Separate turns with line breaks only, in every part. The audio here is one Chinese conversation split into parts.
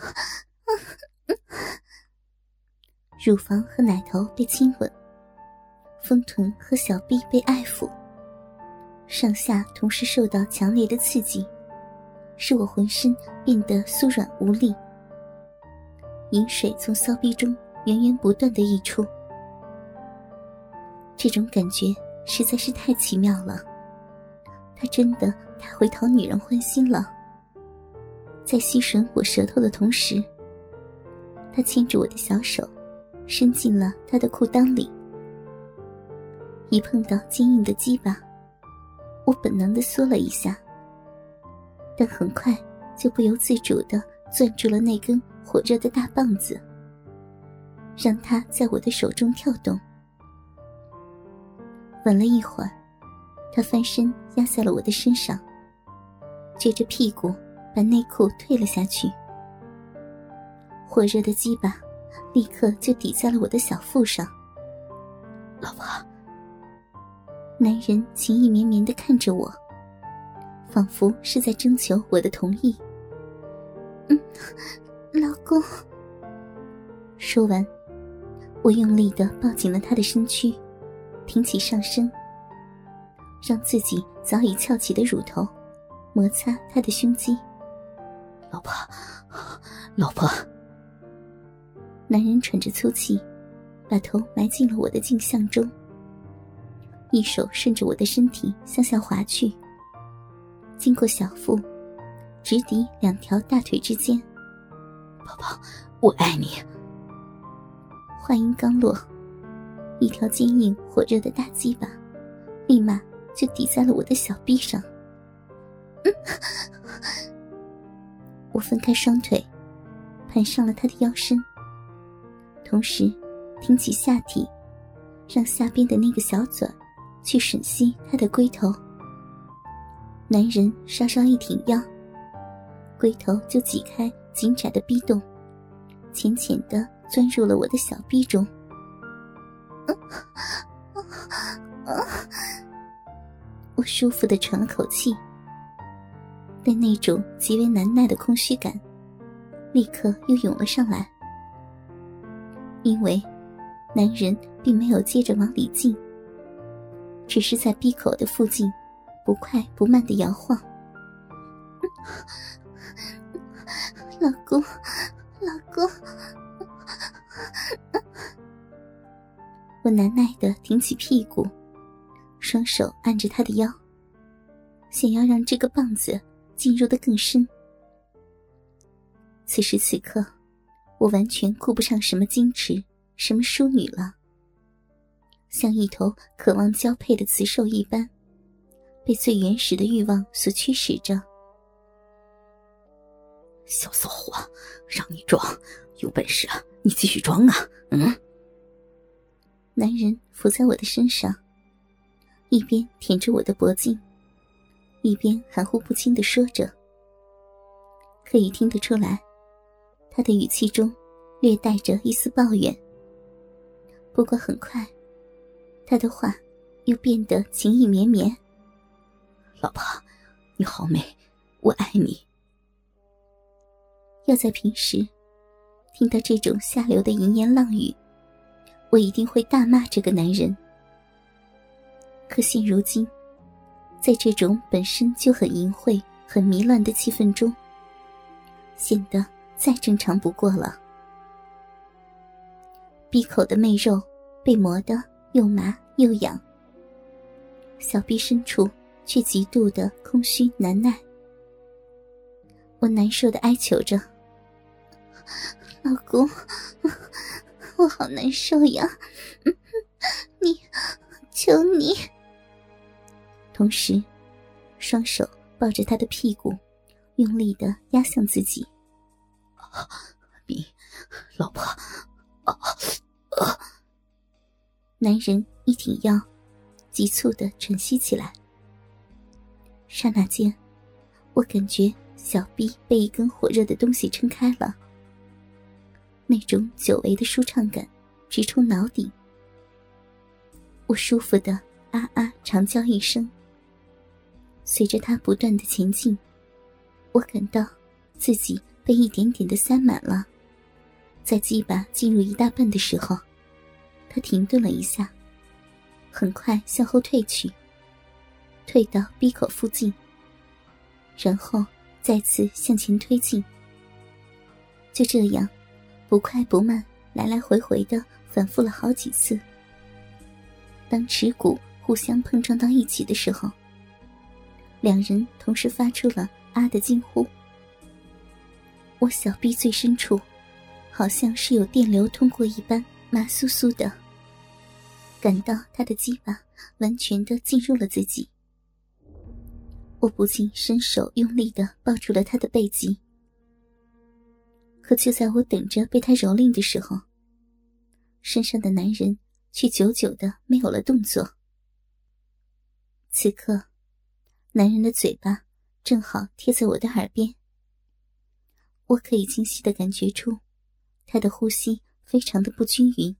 乳房和奶头被亲吻，丰臀和小臂被爱抚，上下同时受到强烈的刺激，使我浑身变得酥软无力。饮水从骚逼中源源不断的溢出，这种感觉实在是太奇妙了。他真的太会讨女人欢心了。在吸吮我舌头的同时，他牵着我的小手。伸进了他的裤裆里，一碰到坚硬的鸡巴，我本能的缩了一下，但很快就不由自主的攥住了那根火热的大棒子，让它在我的手中跳动。吻了一会儿，他翻身压在了我的身上，撅着屁股把内裤退了下去，火热的鸡巴。立刻就抵在了我的小腹上。
老婆，
男人情意绵绵的看着我，仿佛是在征求我的同意。嗯，老公。说完，我用力的抱紧了他的身躯，挺起上身，让自己早已翘起的乳头摩擦他的胸肌。
老婆，老婆。
男人喘着粗气，把头埋进了我的镜像中，一手顺着我的身体向下滑去，经过小腹，直抵两条大腿之间。
宝宝，我爱你。
话音刚落，一条坚硬火热的大鸡巴，立马就抵在了我的小臂上。嗯我分开双腿，盘上了他的腰身。同时，挺起下体，让下边的那个小嘴去吮吸他的龟头。男人稍稍一挺腰，龟头就挤开紧窄的逼洞，浅浅的钻入了我的小臂中。我舒服的喘了口气，但那种极为难耐的空虚感，立刻又涌了上来。因为，男人并没有接着往里进，只是在闭口的附近，不快不慢的摇晃。老公，老公，我难耐的挺起屁股，双手按着他的腰，想要让这个棒子进入的更深。此时此刻。我完全顾不上什么矜持，什么淑女了，像一头渴望交配的雌兽一般，被最原始的欲望所驱使着。
小骚货，让你装，有本事啊，你继续装啊！嗯。
男人伏在我的身上，一边舔着我的脖颈，一边含糊不清的说着，可以听得出来。他的语气中略带着一丝抱怨。不过很快，他的话又变得情意绵绵。
老婆，你好美，我爱你。
要在平时听到这种下流的淫言浪语，我一定会大骂这个男人。可现如今，在这种本身就很淫秽、很迷乱的气氛中，显得。再正常不过了。闭口的媚肉被磨得又麻又痒，小臂深处却极度的空虚难耐。我难受的哀求着：“老公，我好难受呀！你，求你。”同时双手抱着他的屁股用力的压向自己老婆男人一挺腰急促的喘息起来。刹那间我感觉小臂被一根火热的东西撑开了那种久违的舒畅感直冲脑顶。我舒服的啊啊长叫一声随着他不断的前进，我感到自己被一点点的塞满了。在鸡巴进入一大半的时候，他停顿了一下，很快向后退去，退到闭口附近，然后再次向前推进。就这样，不快不慢，来来回回的反复了好几次。当耻骨互相碰撞到一起的时候，两人同时发出了“啊”的惊呼。我小臂最深处。好像是有电流通过一般，麻酥酥的。感到他的鸡巴完全的进入了自己，我不禁伸手用力的抱住了他的背脊。可就在我等着被他蹂躏的时候，身上的男人却久久的没有了动作。此刻，男人的嘴巴正好贴在我的耳边，我可以清晰的感觉出。他的呼吸非常的不均匀，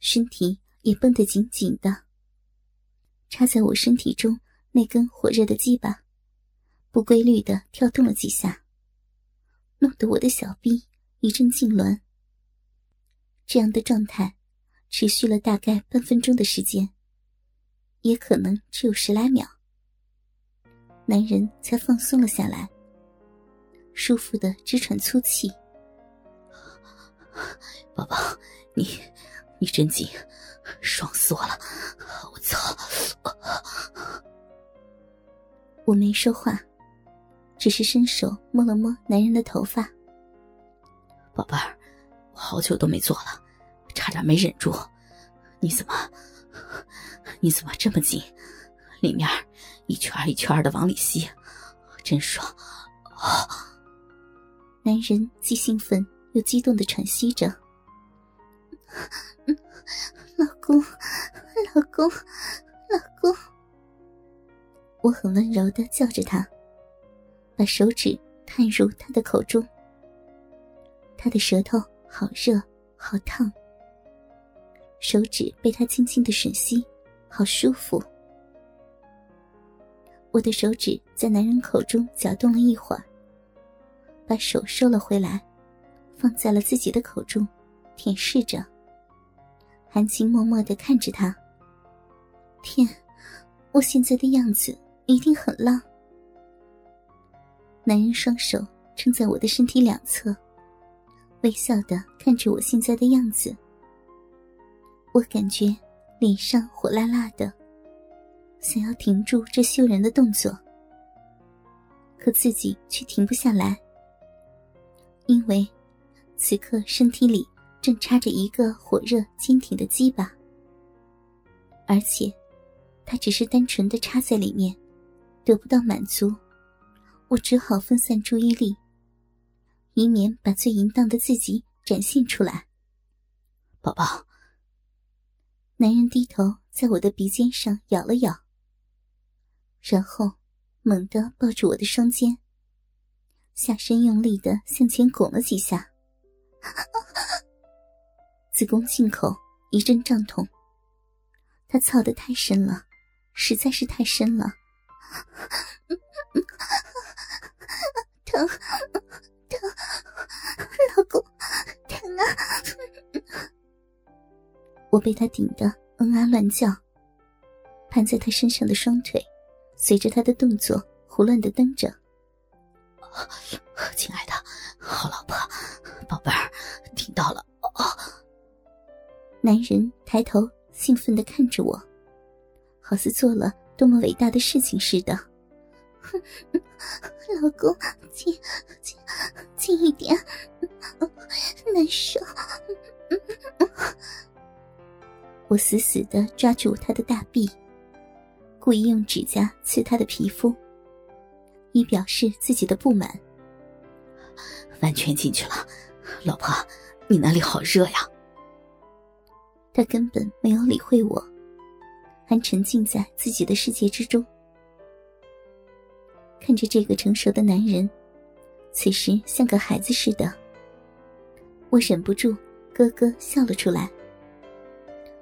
身体也绷得紧紧的。插在我身体中那根火热的鸡巴，不规律的跳动了几下，弄得我的小臂一阵痉挛。这样的状态持续了大概半分钟的时间，也可能只有十来秒，男人才放松了下来，舒服的直喘粗气。
宝宝，你你真紧，爽死我了！我操！
我没说话，只是伸手摸了摸男人的头发。
宝贝儿，我好久都没做了，差点没忍住。你怎么，你怎么这么紧？里面一圈一圈的往里吸，真爽！啊！
男人既兴奋。又激动的喘息着，老公，老公，老公！我很温柔的叫着他，把手指探入他的口中。他的舌头好热，好烫，手指被他轻轻的吮吸，好舒服。我的手指在男人口中搅动了一会儿，把手收了回来。放在了自己的口中，舔舐着。含情脉脉的看着他。天，我现在的样子一定很浪。男人双手撑在我的身体两侧，微笑的看着我现在的样子。我感觉脸上火辣辣的，想要停住这羞人的动作，可自己却停不下来，因为。此刻身体里正插着一个火热坚挺的鸡巴，而且，它只是单纯的插在里面，得不到满足，我只好分散注意力，以免把最淫荡的自己展现出来。
宝宝，
男人低头在我的鼻尖上咬了咬，然后猛地抱住我的双肩，下身用力的向前拱了几下。子宫进口一阵胀痛，他操的太深了，实在是太深了，疼疼，老公疼啊！我被他顶得嗯啊乱叫，盘在他身上的双腿随着他的动作胡乱的蹬着。
亲爱的，好老婆，宝贝儿，听到了哦。
男人抬头兴奋的看着我，好似做了多么伟大的事情似的。老公，近近近一点，难受。我死死的抓住他的大臂，故意用指甲刺他的皮肤。以表示自己的不满。
完全进去了，老婆，你那里好热呀！
他根本没有理会我，还沉浸在自己的世界之中。看着这个成熟的男人，此时像个孩子似的，我忍不住咯咯笑了出来，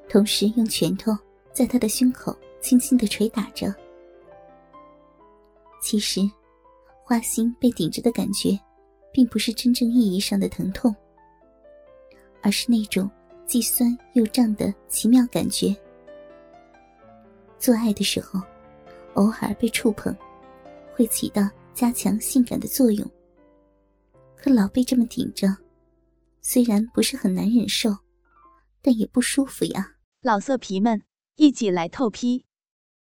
同时用拳头在他的胸口轻轻的捶打着。其实，花心被顶着的感觉，并不是真正意义上的疼痛，而是那种既酸又胀的奇妙感觉。做爱的时候，偶尔被触碰。会起到加强性感的作用，可老被这么顶着，虽然不是很难忍受，但也不舒服呀。
老色皮们，一起来透批！